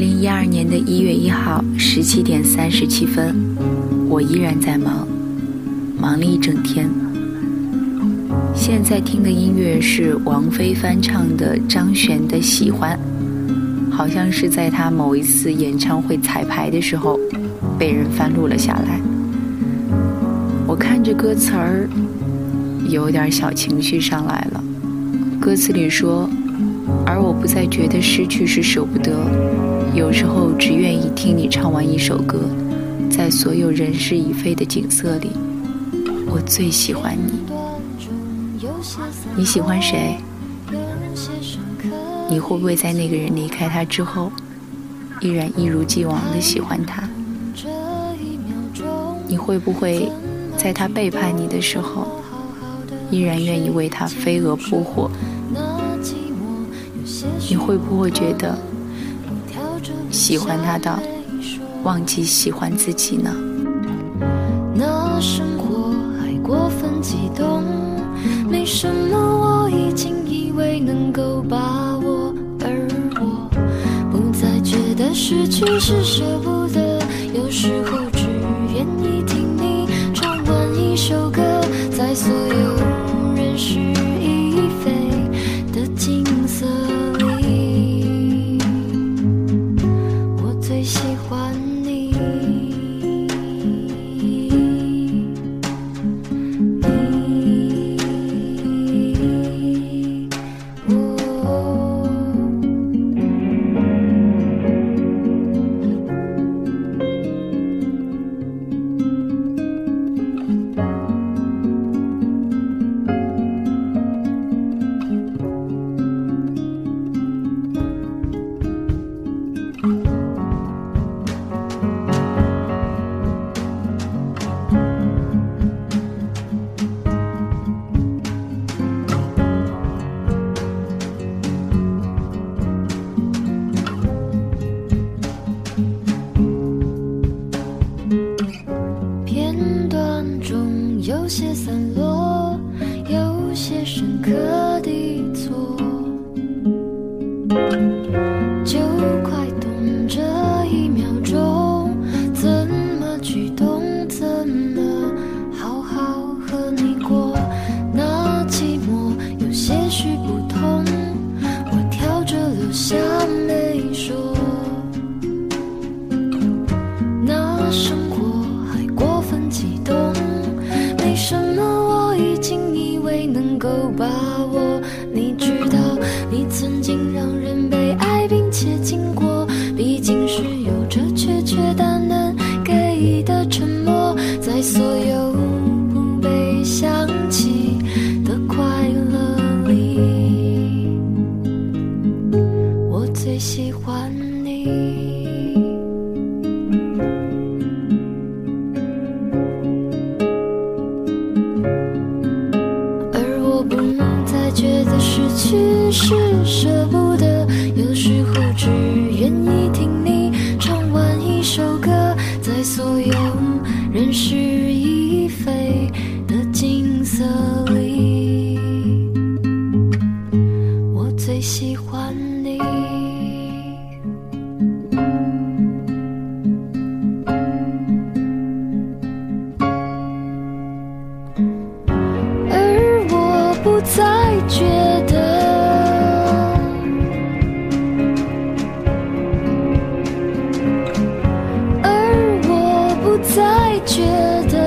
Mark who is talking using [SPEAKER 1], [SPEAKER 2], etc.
[SPEAKER 1] 零一二年的一月一号十七点三十七分，我依然在忙，忙了一整天。现在听的音乐是王菲翻唱的张悬的《喜欢》，好像是在她某一次演唱会彩排的时候被人翻录了下来。我看着歌词儿，有点小情绪上来了。歌词里说：“而我不再觉得失去是舍不得，有时候只愿意听你唱完一首歌，在所有人事已非的景色里，我最喜欢你。
[SPEAKER 2] 你喜欢谁？你会不会在那个人离开
[SPEAKER 1] 他之后，依然一如既往的喜欢他？
[SPEAKER 2] 你会不会在他背叛你的时候？”依然愿意为他飞蛾扑火，你会不会觉得喜欢他到
[SPEAKER 1] 忘记喜欢自己呢？
[SPEAKER 2] 那生活还过分激动，没什么我已经以为能够把握，而我不再觉得失去是舍不得，有时候只愿意听你唱完一首歌，在所有。是已有些散落，有些深刻的错，就快懂这一秒钟，怎么举动，怎么好好和你过，那寂寞有些许不同，我跳着留下。够把握其实舍不得有时候只愿意听你唱完一首歌在所有人事已非的景色里。我最喜欢你。而我不再觉会觉得。